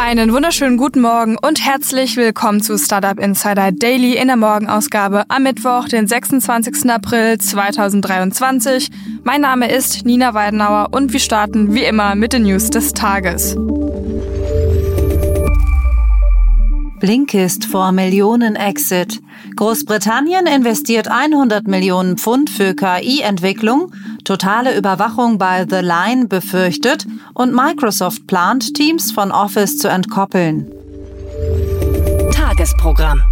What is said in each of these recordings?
Einen wunderschönen guten Morgen und herzlich willkommen zu Startup Insider Daily in der Morgenausgabe am Mittwoch, den 26. April 2023. Mein Name ist Nina Weidenauer und wir starten wie immer mit den News des Tages. Blinkist vor Millionen-Exit. Großbritannien investiert 100 Millionen Pfund für KI-Entwicklung, totale Überwachung bei The Line befürchtet und Microsoft plant, Teams von Office zu entkoppeln. Tagesprogramm.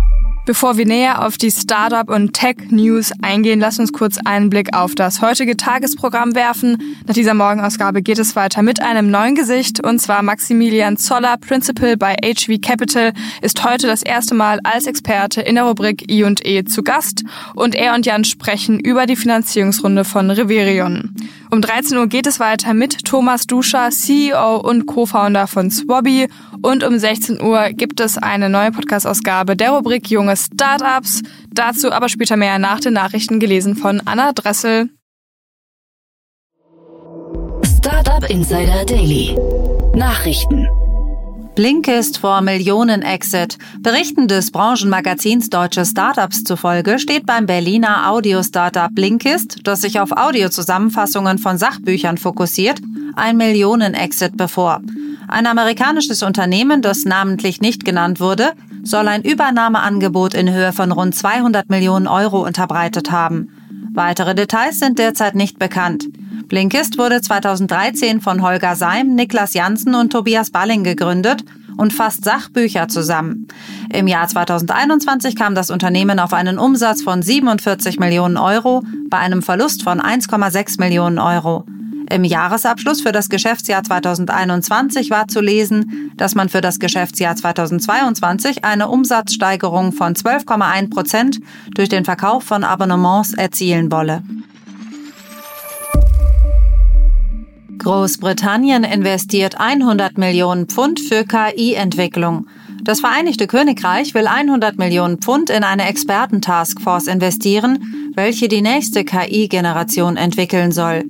Bevor wir näher auf die Startup- und Tech-News eingehen, lass uns kurz einen Blick auf das heutige Tagesprogramm werfen. Nach dieser Morgenausgabe geht es weiter mit einem neuen Gesicht, und zwar Maximilian Zoller, Principal bei HV Capital, ist heute das erste Mal als Experte in der Rubrik I&E zu Gast und er und Jan sprechen über die Finanzierungsrunde von Reverion. Um 13 Uhr geht es weiter mit Thomas Duscher, CEO und Co-Founder von Swabby und um 16 Uhr gibt es eine neue Podcast-Ausgabe der Rubrik Junge Startups. Dazu aber später mehr nach den Nachrichten gelesen von Anna Dressel. Startup Insider Daily. Nachrichten. Blinkist vor Millionen-Exit. Berichten des Branchenmagazins Deutsche Startups zufolge steht beim Berliner Audio-Startup Blinkist, das sich auf Audiozusammenfassungen von Sachbüchern fokussiert, ein Millionen-Exit bevor. Ein amerikanisches Unternehmen, das namentlich nicht genannt wurde, soll ein Übernahmeangebot in Höhe von rund 200 Millionen Euro unterbreitet haben. Weitere Details sind derzeit nicht bekannt. Blinkist wurde 2013 von Holger Seim, Niklas Janssen und Tobias Balling gegründet und fasst Sachbücher zusammen. Im Jahr 2021 kam das Unternehmen auf einen Umsatz von 47 Millionen Euro bei einem Verlust von 1,6 Millionen Euro. Im Jahresabschluss für das Geschäftsjahr 2021 war zu lesen, dass man für das Geschäftsjahr 2022 eine Umsatzsteigerung von 12,1 Prozent durch den Verkauf von Abonnements erzielen wolle. Großbritannien investiert 100 Millionen Pfund für KI-Entwicklung. Das Vereinigte Königreich will 100 Millionen Pfund in eine Expertentaskforce investieren, welche die nächste KI-Generation entwickeln soll.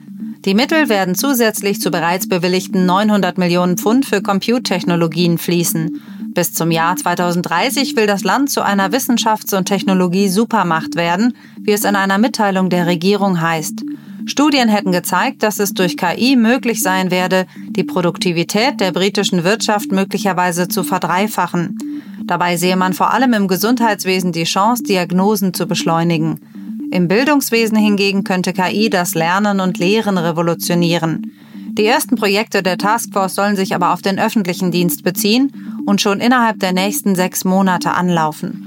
Die Mittel werden zusätzlich zu bereits bewilligten 900 Millionen Pfund für Compute-Technologien fließen. Bis zum Jahr 2030 will das Land zu einer Wissenschafts- und Technologie-Supermacht werden, wie es in einer Mitteilung der Regierung heißt. Studien hätten gezeigt, dass es durch KI möglich sein werde, die Produktivität der britischen Wirtschaft möglicherweise zu verdreifachen. Dabei sehe man vor allem im Gesundheitswesen die Chance, Diagnosen zu beschleunigen. Im Bildungswesen hingegen könnte KI das Lernen und Lehren revolutionieren. Die ersten Projekte der Taskforce sollen sich aber auf den öffentlichen Dienst beziehen und schon innerhalb der nächsten sechs Monate anlaufen.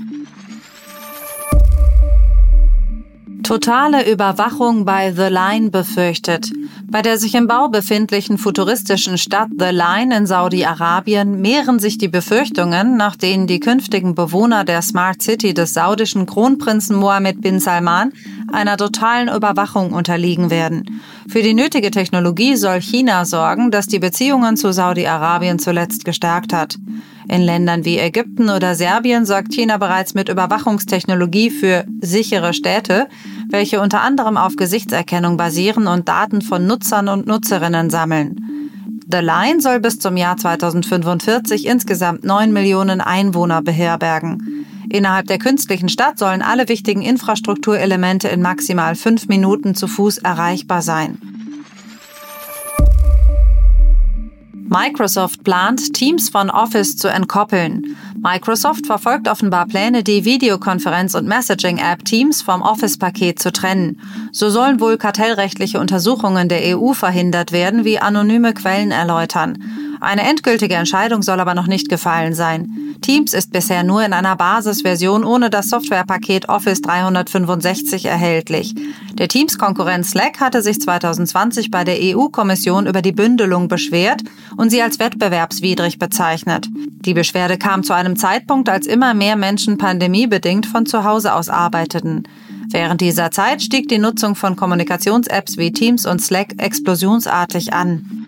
Totale Überwachung bei The Line befürchtet. Bei der sich im Bau befindlichen futuristischen Stadt The Line in Saudi-Arabien mehren sich die Befürchtungen, nach denen die künftigen Bewohner der Smart City des saudischen Kronprinzen Mohammed bin Salman einer totalen Überwachung unterliegen werden. Für die nötige Technologie soll China sorgen, das die Beziehungen zu Saudi-Arabien zuletzt gestärkt hat. In Ländern wie Ägypten oder Serbien sorgt China bereits mit Überwachungstechnologie für sichere Städte, welche unter anderem auf Gesichtserkennung basieren und Daten von Nutzern und Nutzerinnen sammeln. The Line soll bis zum Jahr 2045 insgesamt 9 Millionen Einwohner beherbergen. Innerhalb der künstlichen Stadt sollen alle wichtigen Infrastrukturelemente in maximal fünf Minuten zu Fuß erreichbar sein. Microsoft plant, Teams von Office zu entkoppeln. Microsoft verfolgt offenbar Pläne, die Videokonferenz- und Messaging-App Teams vom Office-Paket zu trennen. So sollen wohl kartellrechtliche Untersuchungen der EU verhindert werden, wie anonyme Quellen erläutern. Eine endgültige Entscheidung soll aber noch nicht gefallen sein. Teams ist bisher nur in einer Basisversion ohne das Softwarepaket Office 365 erhältlich. Der Teams-Konkurrent Slack hatte sich 2020 bei der EU-Kommission über die Bündelung beschwert und sie als wettbewerbswidrig bezeichnet. Die Beschwerde kam zu einem Zeitpunkt, als immer mehr Menschen pandemiebedingt von zu Hause aus arbeiteten. Während dieser Zeit stieg die Nutzung von Kommunikations-Apps wie Teams und Slack explosionsartig an.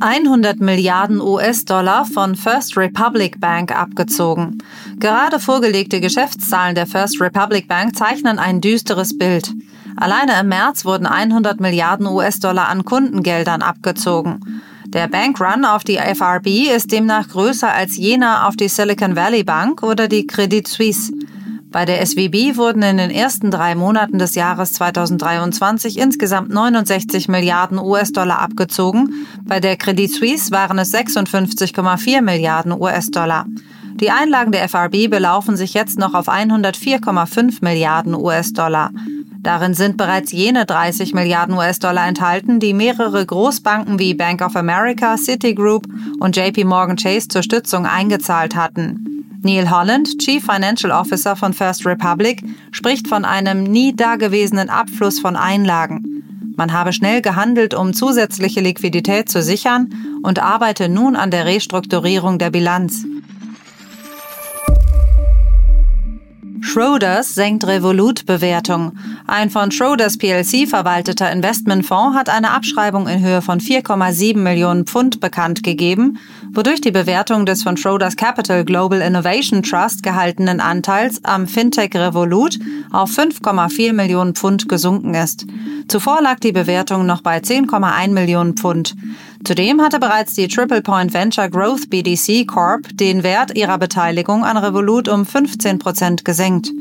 100 Milliarden US-Dollar von First Republic Bank abgezogen. Gerade vorgelegte Geschäftszahlen der First Republic Bank zeichnen ein düsteres Bild. Alleine im März wurden 100 Milliarden US-Dollar an Kundengeldern abgezogen. Der Bankrun auf die FRB ist demnach größer als jener auf die Silicon Valley Bank oder die Credit Suisse. Bei der SWB wurden in den ersten drei Monaten des Jahres 2023 insgesamt 69 Milliarden US-Dollar abgezogen. Bei der Credit Suisse waren es 56,4 Milliarden US-Dollar. Die Einlagen der FRB belaufen sich jetzt noch auf 104,5 Milliarden US-Dollar. Darin sind bereits jene 30 Milliarden US-Dollar enthalten, die mehrere Großbanken wie Bank of America, Citigroup und JP Morgan Chase zur Stützung eingezahlt hatten. Neil Holland, Chief Financial Officer von First Republic, spricht von einem nie dagewesenen Abfluss von Einlagen. Man habe schnell gehandelt, um zusätzliche Liquidität zu sichern und arbeite nun an der Restrukturierung der Bilanz. Schroders senkt Revolut-Bewertung. Ein von Schroders PLC verwalteter Investmentfonds hat eine Abschreibung in Höhe von 4,7 Millionen Pfund bekannt gegeben, wodurch die Bewertung des von Schroders Capital Global Innovation Trust gehaltenen Anteils am Fintech Revolut auf 5,4 Millionen Pfund gesunken ist. Zuvor lag die Bewertung noch bei 10,1 Millionen Pfund. Zudem hatte bereits die Triple Point Venture Growth BDC Corp den Wert ihrer Beteiligung an Revolut um 15 Prozent gesenkt.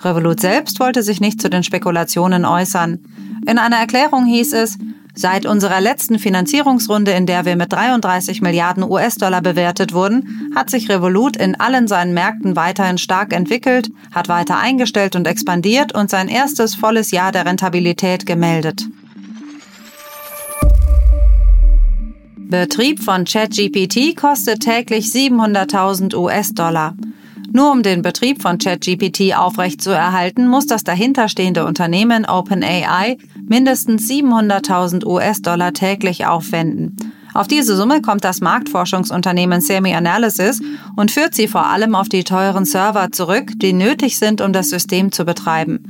Revolut selbst wollte sich nicht zu den Spekulationen äußern. In einer Erklärung hieß es, Seit unserer letzten Finanzierungsrunde, in der wir mit 33 Milliarden US-Dollar bewertet wurden, hat sich Revolut in allen seinen Märkten weiterhin stark entwickelt, hat weiter eingestellt und expandiert und sein erstes volles Jahr der Rentabilität gemeldet. Betrieb von ChatGPT kostet täglich 700.000 US-Dollar. Nur um den Betrieb von ChatGPT aufrechtzuerhalten, muss das dahinterstehende Unternehmen OpenAI mindestens 700.000 US-Dollar täglich aufwenden. Auf diese Summe kommt das Marktforschungsunternehmen Semi-Analysis und führt sie vor allem auf die teuren Server zurück, die nötig sind, um das System zu betreiben.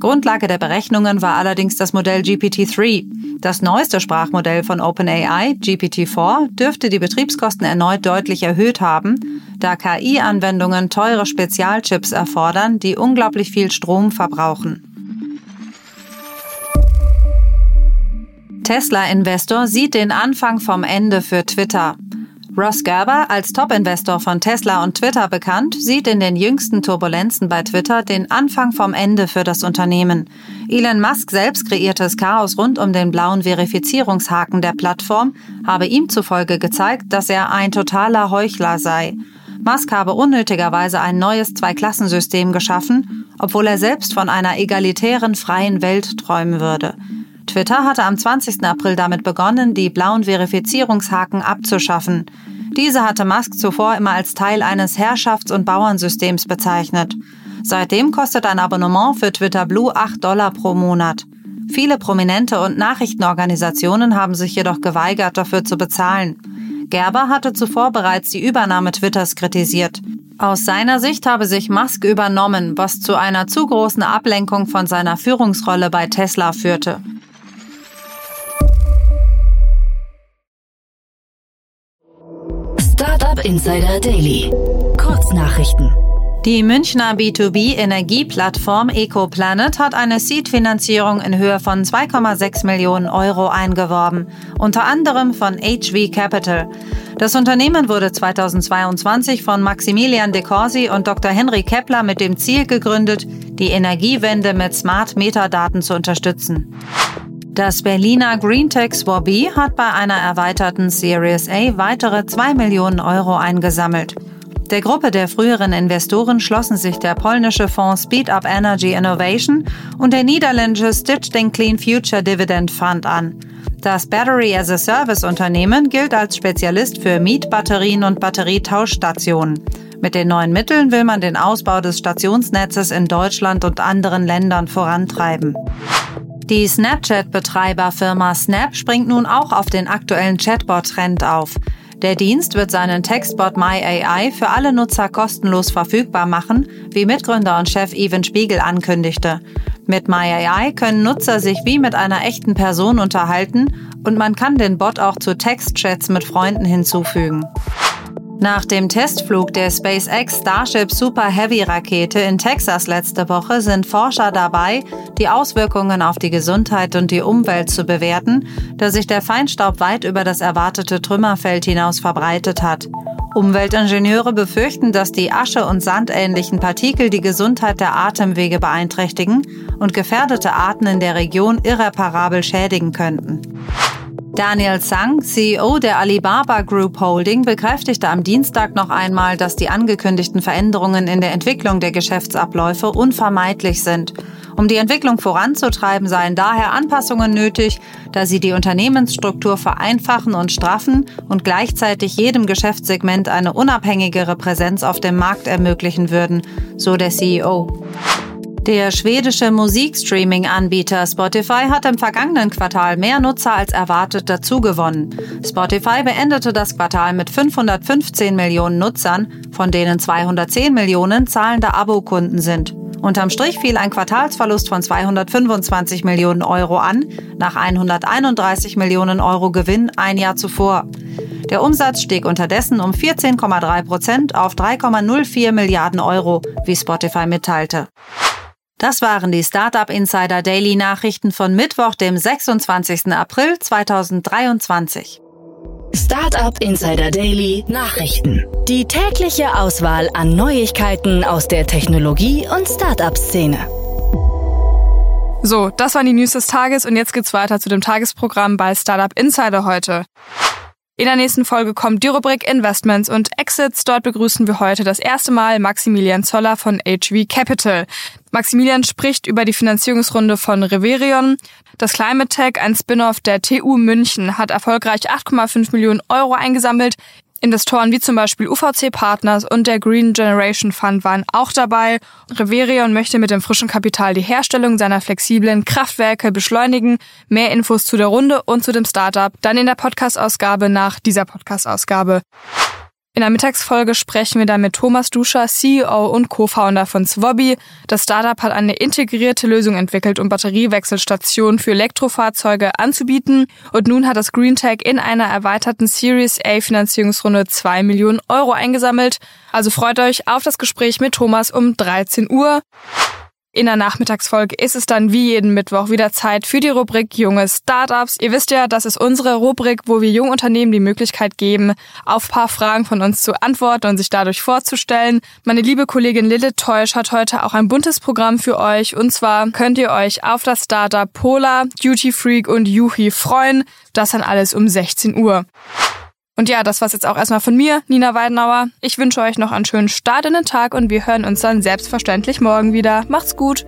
Grundlage der Berechnungen war allerdings das Modell GPT-3. Das neueste Sprachmodell von OpenAI, GPT-4, dürfte die Betriebskosten erneut deutlich erhöht haben, da KI-Anwendungen teure Spezialchips erfordern, die unglaublich viel Strom verbrauchen. Tesla-Investor sieht den Anfang vom Ende für Twitter. Ross Gerber, als Top-Investor von Tesla und Twitter bekannt, sieht in den jüngsten Turbulenzen bei Twitter den Anfang vom Ende für das Unternehmen. Elon Musk selbst kreiertes Chaos rund um den blauen Verifizierungshaken der Plattform habe ihm zufolge gezeigt, dass er ein totaler Heuchler sei. Musk habe unnötigerweise ein neues Zweiklassensystem geschaffen, obwohl er selbst von einer egalitären freien Welt träumen würde. Twitter hatte am 20. April damit begonnen, die blauen Verifizierungshaken abzuschaffen. Diese hatte Musk zuvor immer als Teil eines Herrschafts- und Bauernsystems bezeichnet. Seitdem kostet ein Abonnement für Twitter Blue 8 Dollar pro Monat. Viele Prominente und Nachrichtenorganisationen haben sich jedoch geweigert, dafür zu bezahlen. Gerber hatte zuvor bereits die Übernahme Twitters kritisiert. Aus seiner Sicht habe sich Musk übernommen, was zu einer zu großen Ablenkung von seiner Führungsrolle bei Tesla führte. Insider Daily. Kurznachrichten. Die Münchner B2B-Energieplattform EcoPlanet hat eine Seed-Finanzierung in Höhe von 2,6 Millionen Euro eingeworben, unter anderem von HV Capital. Das Unternehmen wurde 2022 von Maximilian de Corsi und Dr. Henry Kepler mit dem Ziel gegründet, die Energiewende mit Smart-Metadaten zu unterstützen. Das Berliner Greentech Swabi hat bei einer erweiterten Series A weitere 2 Millionen Euro eingesammelt. Der Gruppe der früheren Investoren schlossen sich der polnische Fonds Speed Up Energy Innovation und der niederländische Stitchling Clean Future Dividend Fund an. Das Battery as a Service Unternehmen gilt als Spezialist für Mietbatterien und Batterietauschstationen. Mit den neuen Mitteln will man den Ausbau des Stationsnetzes in Deutschland und anderen Ländern vorantreiben. Die Snapchat-Betreiberfirma Snap springt nun auch auf den aktuellen Chatbot-Trend auf. Der Dienst wird seinen Textbot MyAI für alle Nutzer kostenlos verfügbar machen, wie Mitgründer und Chef Evan Spiegel ankündigte. Mit MyAI können Nutzer sich wie mit einer echten Person unterhalten und man kann den Bot auch zu Textchats mit Freunden hinzufügen. Nach dem Testflug der SpaceX Starship Super Heavy Rakete in Texas letzte Woche sind Forscher dabei, die Auswirkungen auf die Gesundheit und die Umwelt zu bewerten, da sich der Feinstaub weit über das erwartete Trümmerfeld hinaus verbreitet hat. Umweltingenieure befürchten, dass die Asche- und sandähnlichen Partikel die Gesundheit der Atemwege beeinträchtigen und gefährdete Arten in der Region irreparabel schädigen könnten. Daniel Zhang, CEO der Alibaba Group Holding, bekräftigte am Dienstag noch einmal, dass die angekündigten Veränderungen in der Entwicklung der Geschäftsabläufe unvermeidlich sind. Um die Entwicklung voranzutreiben, seien daher Anpassungen nötig, da sie die Unternehmensstruktur vereinfachen und straffen und gleichzeitig jedem Geschäftssegment eine unabhängigere Präsenz auf dem Markt ermöglichen würden, so der CEO. Der schwedische Musikstreaming-Anbieter Spotify hat im vergangenen Quartal mehr Nutzer als erwartet dazugewonnen. Spotify beendete das Quartal mit 515 Millionen Nutzern, von denen 210 Millionen zahlende Abokunden sind. Unterm Strich fiel ein Quartalsverlust von 225 Millionen Euro an, nach 131 Millionen Euro Gewinn ein Jahr zuvor. Der Umsatz stieg unterdessen um 14,3 Prozent auf 3,04 Milliarden Euro, wie Spotify mitteilte. Das waren die Startup Insider Daily Nachrichten von Mittwoch, dem 26. April 2023. Startup Insider Daily Nachrichten. Die tägliche Auswahl an Neuigkeiten aus der Technologie- und Startup-Szene. So, das waren die News des Tages und jetzt geht's weiter zu dem Tagesprogramm bei Startup Insider heute. In der nächsten Folge kommt die Rubrik Investments und Exits. Dort begrüßen wir heute das erste Mal Maximilian Zoller von HV Capital. Maximilian spricht über die Finanzierungsrunde von Reverion. Das Climate Tech, ein Spin-off der TU München, hat erfolgreich 8,5 Millionen Euro eingesammelt. Investoren wie zum Beispiel UVC Partners und der Green Generation Fund waren auch dabei. Reverion möchte mit dem frischen Kapital die Herstellung seiner flexiblen Kraftwerke beschleunigen. Mehr Infos zu der Runde und zu dem Startup dann in der Podcast-Ausgabe nach dieser Podcast-Ausgabe. In der Mittagsfolge sprechen wir dann mit Thomas Duscher, CEO und Co-Founder von Swobby. Das Startup hat eine integrierte Lösung entwickelt, um Batteriewechselstationen für Elektrofahrzeuge anzubieten. Und nun hat das GreenTech in einer erweiterten Series A Finanzierungsrunde zwei Millionen Euro eingesammelt. Also freut euch auf das Gespräch mit Thomas um 13 Uhr. In der Nachmittagsfolge ist es dann wie jeden Mittwoch wieder Zeit für die Rubrik Junge Startups. Ihr wisst ja, das ist unsere Rubrik, wo wir jungen Unternehmen die Möglichkeit geben, auf paar Fragen von uns zu antworten und sich dadurch vorzustellen. Meine liebe Kollegin Lilith Teusch hat heute auch ein buntes Programm für euch. Und zwar könnt ihr euch auf das Startup Polar, Duty Freak und Yuhi freuen. Das dann alles um 16 Uhr. Und ja, das war's jetzt auch erstmal von mir, Nina Weidenauer. Ich wünsche euch noch einen schönen Start in den Tag und wir hören uns dann selbstverständlich morgen wieder. Macht's gut!